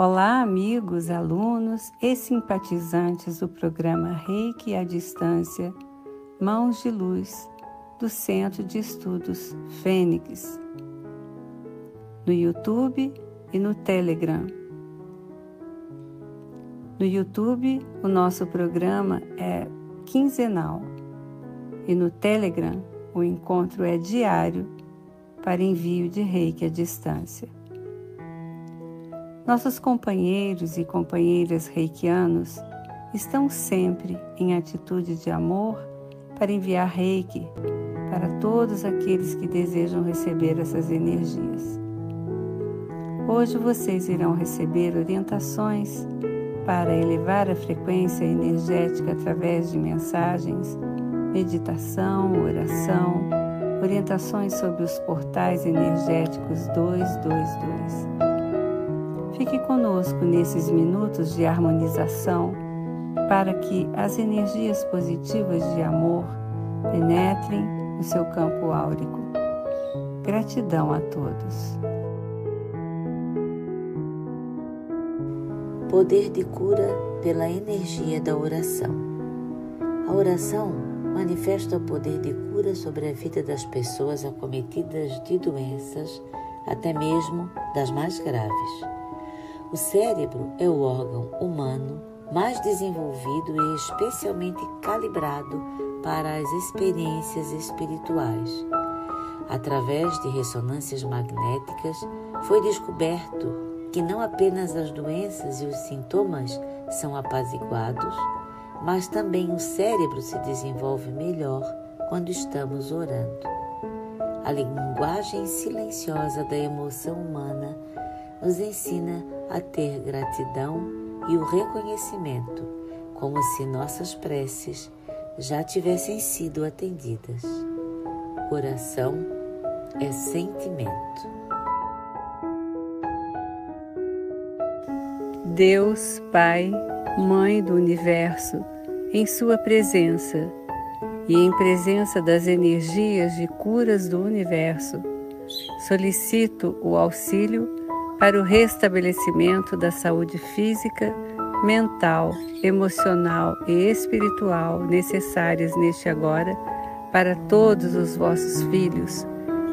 Olá, amigos, alunos e simpatizantes do programa Reiki à Distância Mãos de Luz do Centro de Estudos Fênix, no YouTube e no Telegram. No YouTube, o nosso programa é quinzenal e no Telegram, o encontro é diário para envio de reiki à distância. Nossos companheiros e companheiras reikianos estão sempre em atitude de amor para enviar reiki para todos aqueles que desejam receber essas energias. Hoje vocês irão receber orientações para elevar a frequência energética através de mensagens, meditação, oração, orientações sobre os portais energéticos 222. Fique conosco nesses minutos de harmonização para que as energias positivas de amor penetrem no seu campo áurico. Gratidão a todos. Poder de cura pela energia da oração. A oração manifesta o poder de cura sobre a vida das pessoas acometidas de doenças, até mesmo das mais graves. O cérebro é o órgão humano mais desenvolvido e especialmente calibrado para as experiências espirituais. Através de ressonâncias magnéticas, foi descoberto que não apenas as doenças e os sintomas são apaziguados, mas também o cérebro se desenvolve melhor quando estamos orando. A linguagem silenciosa da emoção humana nos ensina a ter gratidão e o reconhecimento, como se nossas preces já tivessem sido atendidas. Oração é sentimento. Deus, Pai, Mãe do Universo, em Sua presença e em presença das energias de curas do universo, solicito o auxílio para o restabelecimento da saúde física, mental, emocional e espiritual necessárias neste agora para todos os vossos filhos,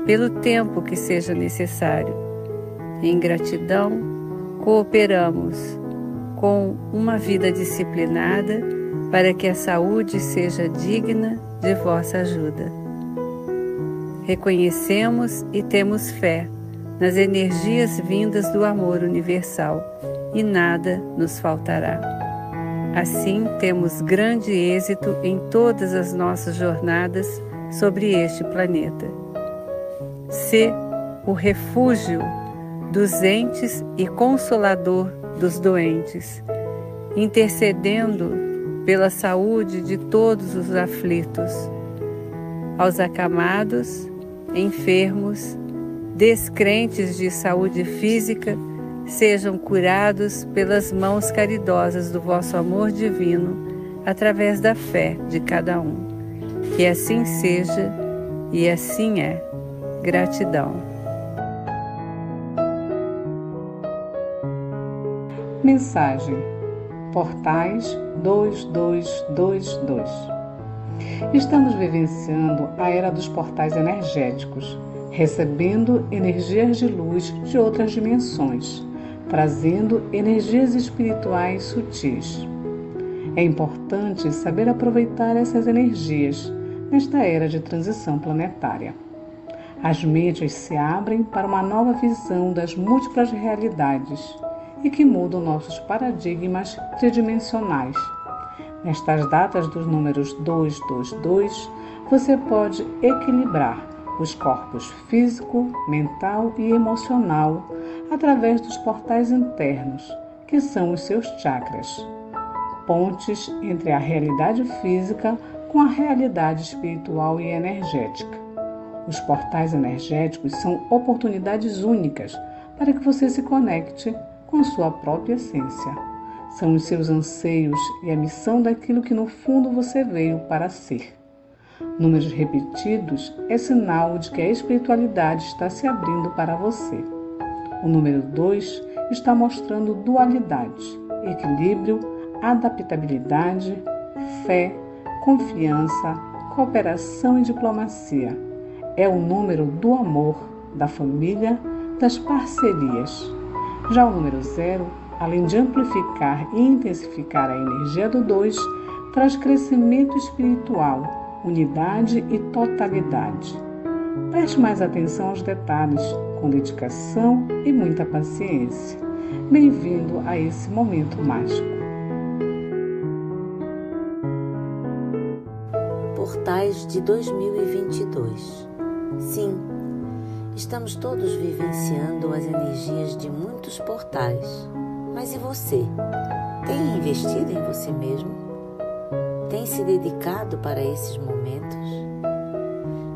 pelo tempo que seja necessário. Em gratidão, cooperamos com uma vida disciplinada para que a saúde seja digna de vossa ajuda. Reconhecemos e temos fé nas energias vindas do amor universal e nada nos faltará. Assim, temos grande êxito em todas as nossas jornadas sobre este planeta. Se o refúgio dos entes e consolador dos doentes, intercedendo pela saúde de todos os aflitos, aos acamados, enfermos descrentes de saúde física sejam curados pelas mãos caridosas do vosso amor divino através da fé de cada um. Que assim seja e assim é. Gratidão. Mensagem Portais 2222 Estamos vivenciando a era dos portais energéticos recebendo energias de luz de outras dimensões, trazendo energias espirituais sutis. É importante saber aproveitar essas energias nesta era de transição planetária. As mentes se abrem para uma nova visão das múltiplas realidades e que mudam nossos paradigmas tridimensionais. Nestas datas dos números 222, você pode equilibrar os corpos físico, mental e emocional através dos portais internos, que são os seus chakras, pontes entre a realidade física com a realidade espiritual e energética. Os portais energéticos são oportunidades únicas para que você se conecte com sua própria essência. São os seus anseios e a missão daquilo que no fundo você veio para ser. Números repetidos é sinal de que a espiritualidade está se abrindo para você. O número 2 está mostrando dualidade, equilíbrio, adaptabilidade, fé, confiança, cooperação e diplomacia. É o número do amor, da família, das parcerias. Já o número zero, além de amplificar e intensificar a energia do dois, traz crescimento espiritual, unidade e totalidade. Preste mais atenção aos detalhes, com dedicação e muita paciência. Bem-vindo a esse momento mágico. Portais de 2022 Sim, estamos todos vivenciando as energias de muitos portais. Mas e você? Tem investido em você mesmo? Tem se dedicado para esses momentos?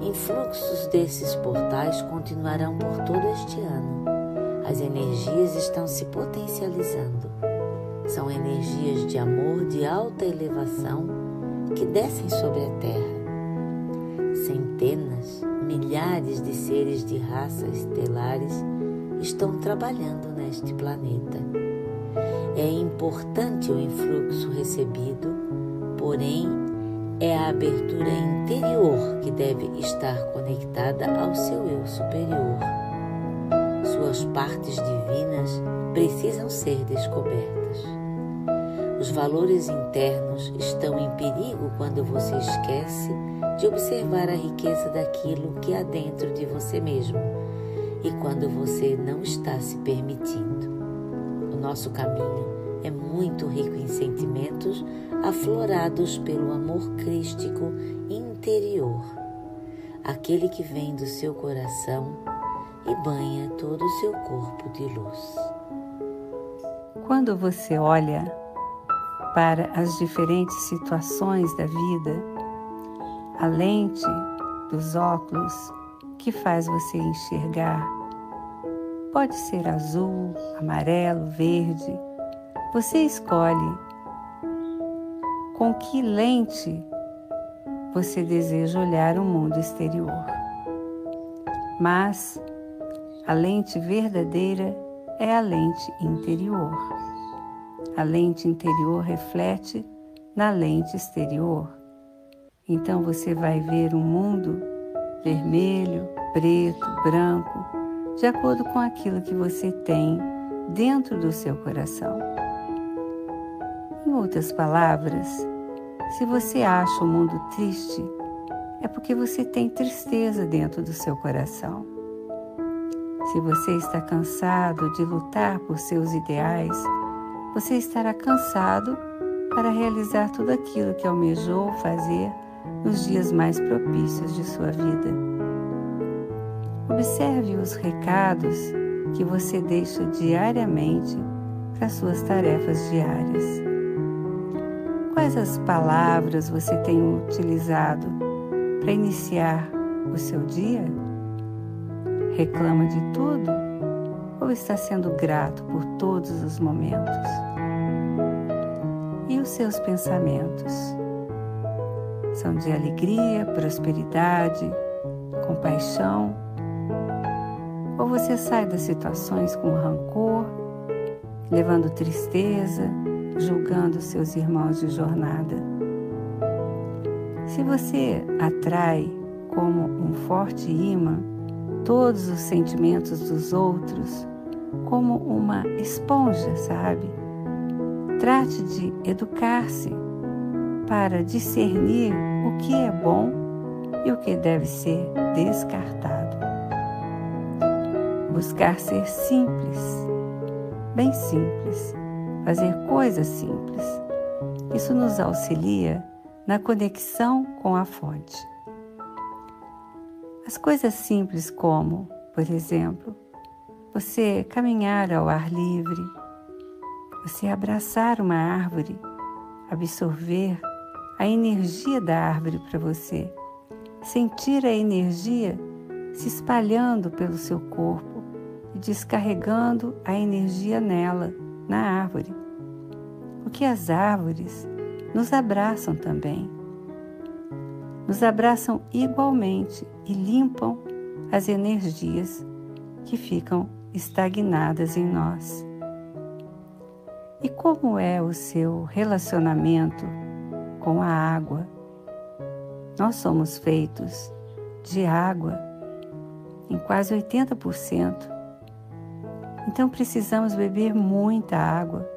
Influxos desses portais continuarão por todo este ano. As energias estão se potencializando. São energias de amor de alta elevação que descem sobre a Terra. Centenas, milhares de seres de raças estelares estão trabalhando neste planeta. É importante o influxo recebido, porém é a abertura interior que deve estar conectada ao seu eu superior. Suas partes divinas precisam ser descobertas. Os valores internos estão em perigo quando você esquece de observar a riqueza daquilo que há dentro de você mesmo e quando você não está se permitindo. O nosso caminho é muito rico em sentimentos aflorados pelo amor crístico interior, aquele que vem do seu coração e banha todo o seu corpo de luz. Quando você olha para as diferentes situações da vida, a lente dos óculos que faz você enxergar pode ser azul, amarelo, verde. Você escolhe com que lente você deseja olhar o mundo exterior. Mas a lente verdadeira é a lente interior. A lente interior reflete na lente exterior. Então você vai ver um mundo vermelho, preto, branco, de acordo com aquilo que você tem dentro do seu coração. Outras palavras, se você acha o mundo triste, é porque você tem tristeza dentro do seu coração. Se você está cansado de lutar por seus ideais, você estará cansado para realizar tudo aquilo que almejou fazer nos dias mais propícios de sua vida. Observe os recados que você deixa diariamente para suas tarefas diárias. Quais as palavras você tem utilizado para iniciar o seu dia? Reclama de tudo ou está sendo grato por todos os momentos? E os seus pensamentos? São de alegria, prosperidade, compaixão? Ou você sai das situações com rancor, levando tristeza, julgando seus irmãos de jornada. Se você atrai como um forte imã todos os sentimentos dos outros, como uma esponja, sabe? Trate de educar-se para discernir o que é bom e o que deve ser descartado. Buscar ser simples, bem simples fazer coisas simples. Isso nos auxilia na conexão com a fonte. As coisas simples, como, por exemplo, você caminhar ao ar livre, você abraçar uma árvore, absorver a energia da árvore para você, sentir a energia se espalhando pelo seu corpo e descarregando a energia nela na árvore, porque as árvores nos abraçam também. Nos abraçam igualmente e limpam as energias que ficam estagnadas em nós. E como é o seu relacionamento com a água? Nós somos feitos de água em quase 80%. Então precisamos beber muita água,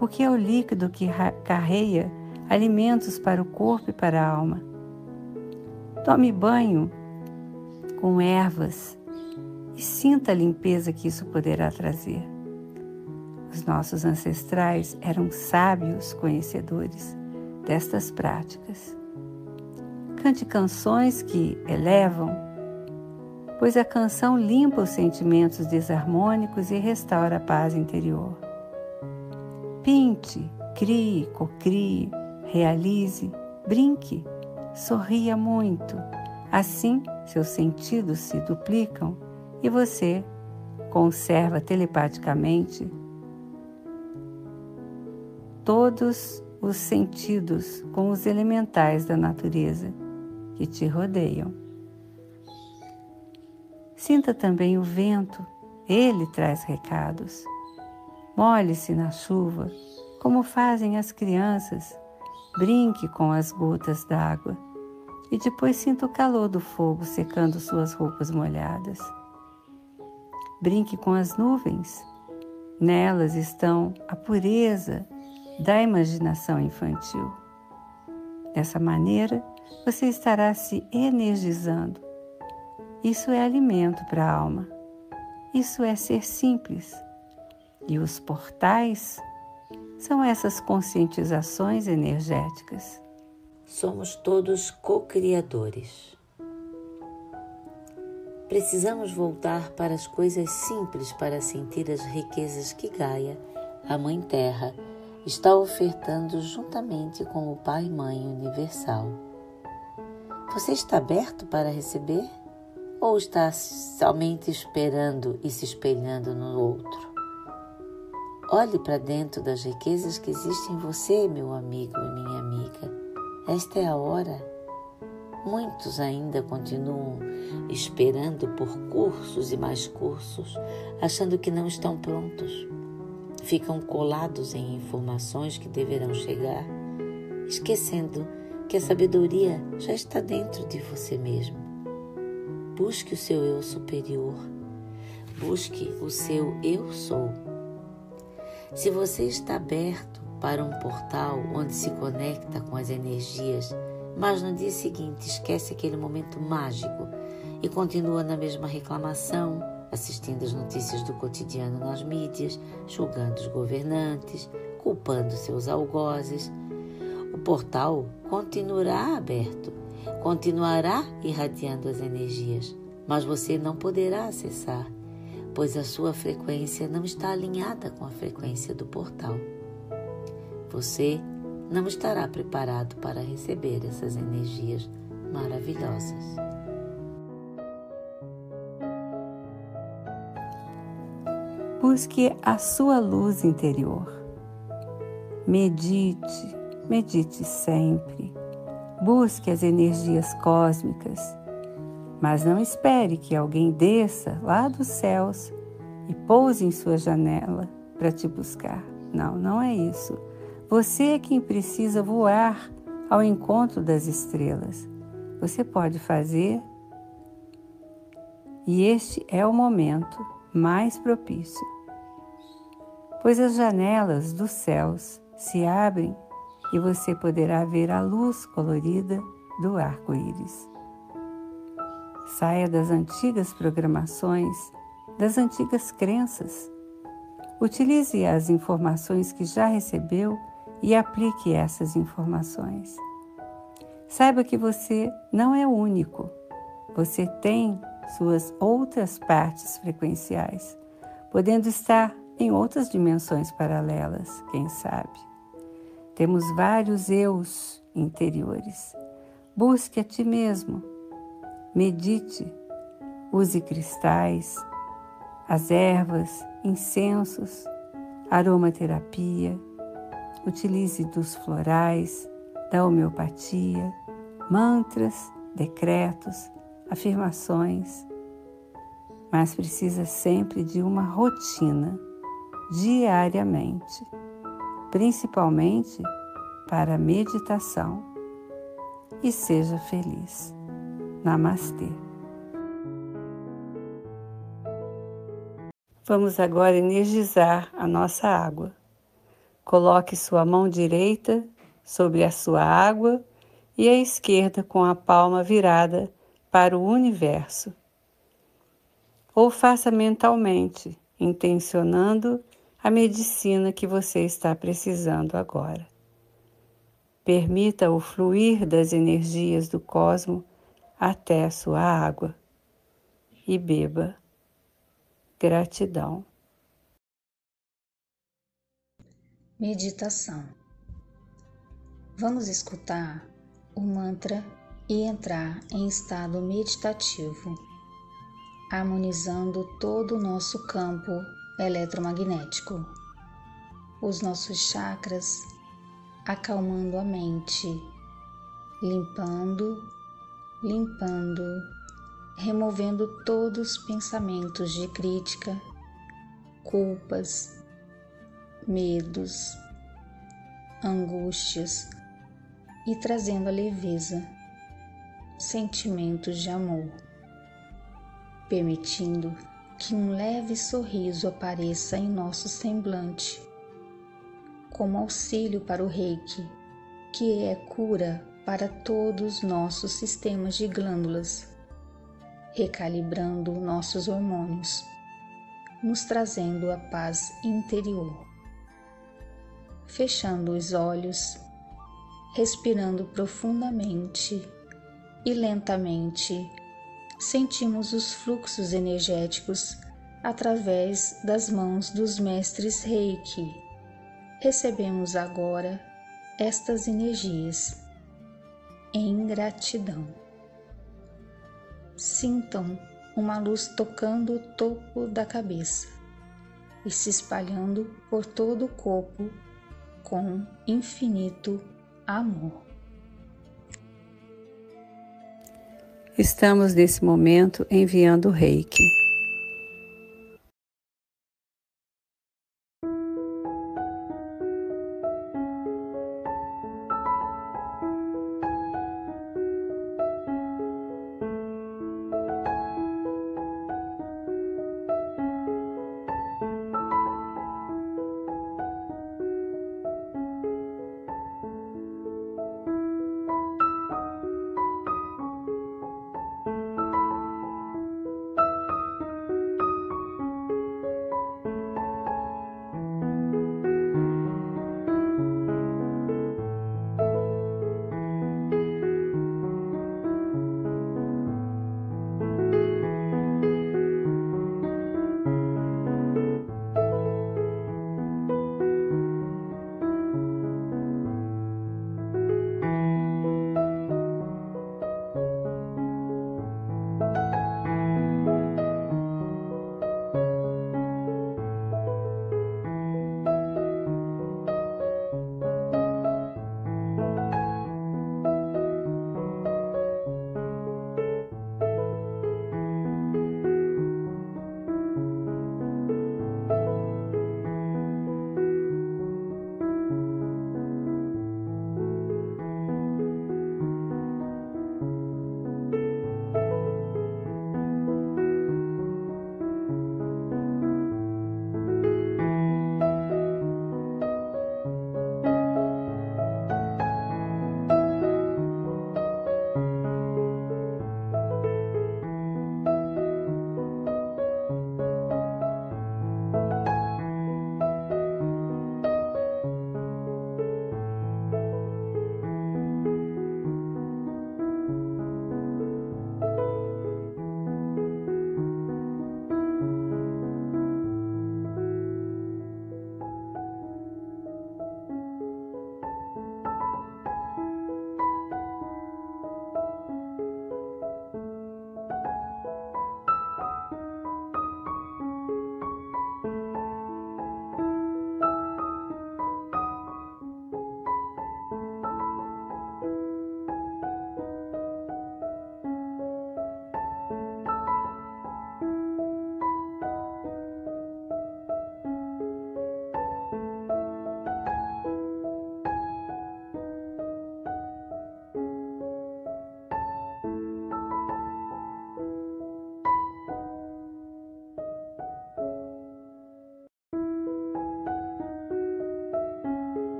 porque é o líquido que carreia alimentos para o corpo e para a alma. Tome banho com ervas e sinta a limpeza que isso poderá trazer. Os nossos ancestrais eram sábios conhecedores destas práticas. Cante canções que elevam, pois a canção limpa os sentimentos desarmônicos e restaura a paz interior. Pinte, crie, cocrie, realize, brinque, sorria muito. Assim, seus sentidos se duplicam e você conserva telepaticamente todos os sentidos com os elementais da natureza que te rodeiam. Sinta também o vento, ele traz recados. Molhe-se na chuva, como fazem as crianças. Brinque com as gotas d'água e depois sinta o calor do fogo secando suas roupas molhadas. Brinque com as nuvens. Nelas estão a pureza da imaginação infantil. Dessa maneira, você estará se energizando. Isso é alimento para a alma. Isso é ser simples. E os portais são essas conscientizações energéticas. Somos todos co-criadores. Precisamos voltar para as coisas simples para sentir as riquezas que Gaia, a Mãe Terra, está ofertando juntamente com o Pai Mãe Universal. Você está aberto para receber? Ou está somente esperando e se espelhando no outro? Olhe para dentro das riquezas que existem em você, meu amigo e minha amiga. Esta é a hora. Muitos ainda continuam esperando por cursos e mais cursos, achando que não estão prontos ficam colados em informações que deverão chegar, esquecendo que a sabedoria já está dentro de você mesmo. Busque o seu eu superior. Busque o seu eu sou. Se você está aberto para um portal onde se conecta com as energias, mas no dia seguinte esquece aquele momento mágico e continua na mesma reclamação, assistindo as notícias do cotidiano nas mídias, julgando os governantes, culpando seus algozes. O portal continuará aberto, continuará irradiando as energias, mas você não poderá acessar, pois a sua frequência não está alinhada com a frequência do portal. Você não estará preparado para receber essas energias maravilhosas. Busque a sua luz interior. Medite, medite sempre. Busque as energias cósmicas. Mas não espere que alguém desça lá dos céus e pouse em sua janela para te buscar. Não, não é isso. Você é quem precisa voar ao encontro das estrelas. Você pode fazer, e este é o momento mais propício, pois as janelas dos céus se abrem e você poderá ver a luz colorida do arco-íris. Saia das antigas programações, das antigas crenças. Utilize as informações que já recebeu e aplique essas informações. Saiba que você não é único. Você tem suas outras partes frequenciais, podendo estar em outras dimensões paralelas, quem sabe. Temos vários eus interiores. Busque a ti mesmo, medite, use cristais, as ervas, incensos, aromaterapia, utilize dos florais, da homeopatia, mantras, decretos, afirmações, mas precisa sempre de uma rotina, diariamente. principalmente para a meditação. E seja feliz. Namastê. Vamos agora energizar a nossa água. Coloque sua mão direita sobre a sua água e a esquerda com a palma virada para o universo. Ou faça mentalmente, intencionando a medicina que você está precisando agora. Permita o fluir das energias do cosmo até a sua água e beba Gratidão. Meditação. Vamos escutar o mantra e entrar em estado meditativo, harmonizando todo o nosso campo eletromagnético, os nossos chakras, acalmando a mente, limpando, limpando removendo todos os pensamentos de crítica, culpas, medos, angústias e trazendo a leveza, sentimentos de amor, permitindo que um leve sorriso apareça em nosso semblante, como auxílio para o reiki, que é cura para todos os nossos sistemas de glândulas recalibrando nossos hormônios, nos trazendo a paz interior. Fechando os olhos, respirando profundamente e lentamente, sentimos os fluxos energéticos através das mãos dos mestres Reiki. Recebemos agora estas energias em gratidão sintam uma luz tocando o topo da cabeça e se espalhando por todo o corpo com infinito amor. Estamos nesse momento enviando o reiki.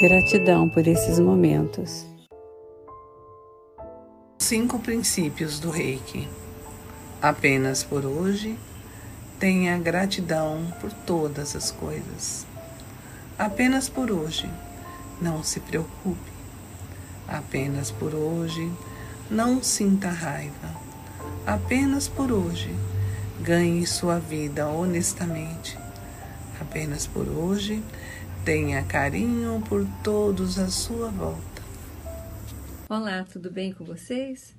Gratidão por esses momentos. Cinco princípios do Reiki. Apenas por hoje, tenha gratidão por todas as coisas. Apenas por hoje, não se preocupe. Apenas por hoje, não sinta raiva. Apenas por hoje, ganhe sua vida honestamente. Apenas por hoje, tenha carinho por todos à sua volta. Olá, tudo bem com vocês?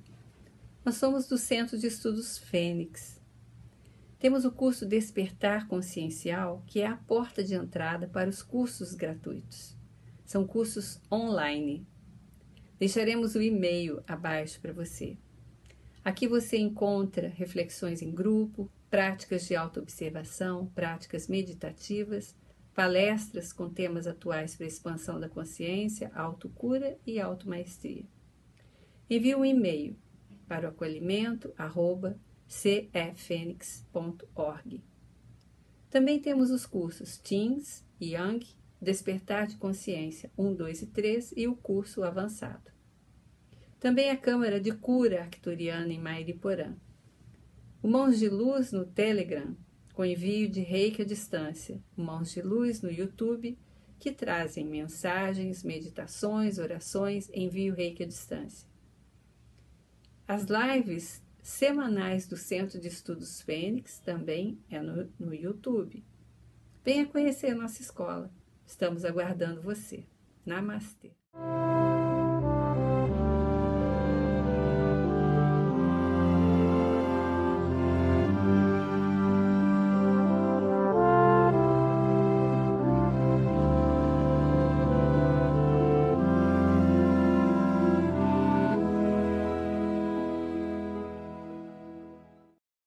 Nós somos do Centro de Estudos Fênix. Temos o curso Despertar Consciencial, que é a porta de entrada para os cursos gratuitos. São cursos online. Deixaremos o e-mail abaixo para você. Aqui você encontra reflexões em grupo, práticas de autoobservação, práticas meditativas, palestras com temas atuais para expansão da consciência, autocura e automaestria. Envie um e-mail para o acolhimento arroba. Também temos os cursos Teens, Young, Despertar de Consciência 1, 2 e 3 e o curso avançado. Também a Câmara de Cura Arcturiana em Mairiporã. O Mãos de Luz no Telegram, com envio de reiki à distância. Mãos de Luz no YouTube, que trazem mensagens, meditações, orações, envio reiki à distância. As lives semanais do Centro de Estudos Fênix também é no, no YouTube. Venha conhecer nossa escola. Estamos aguardando você. Namastê.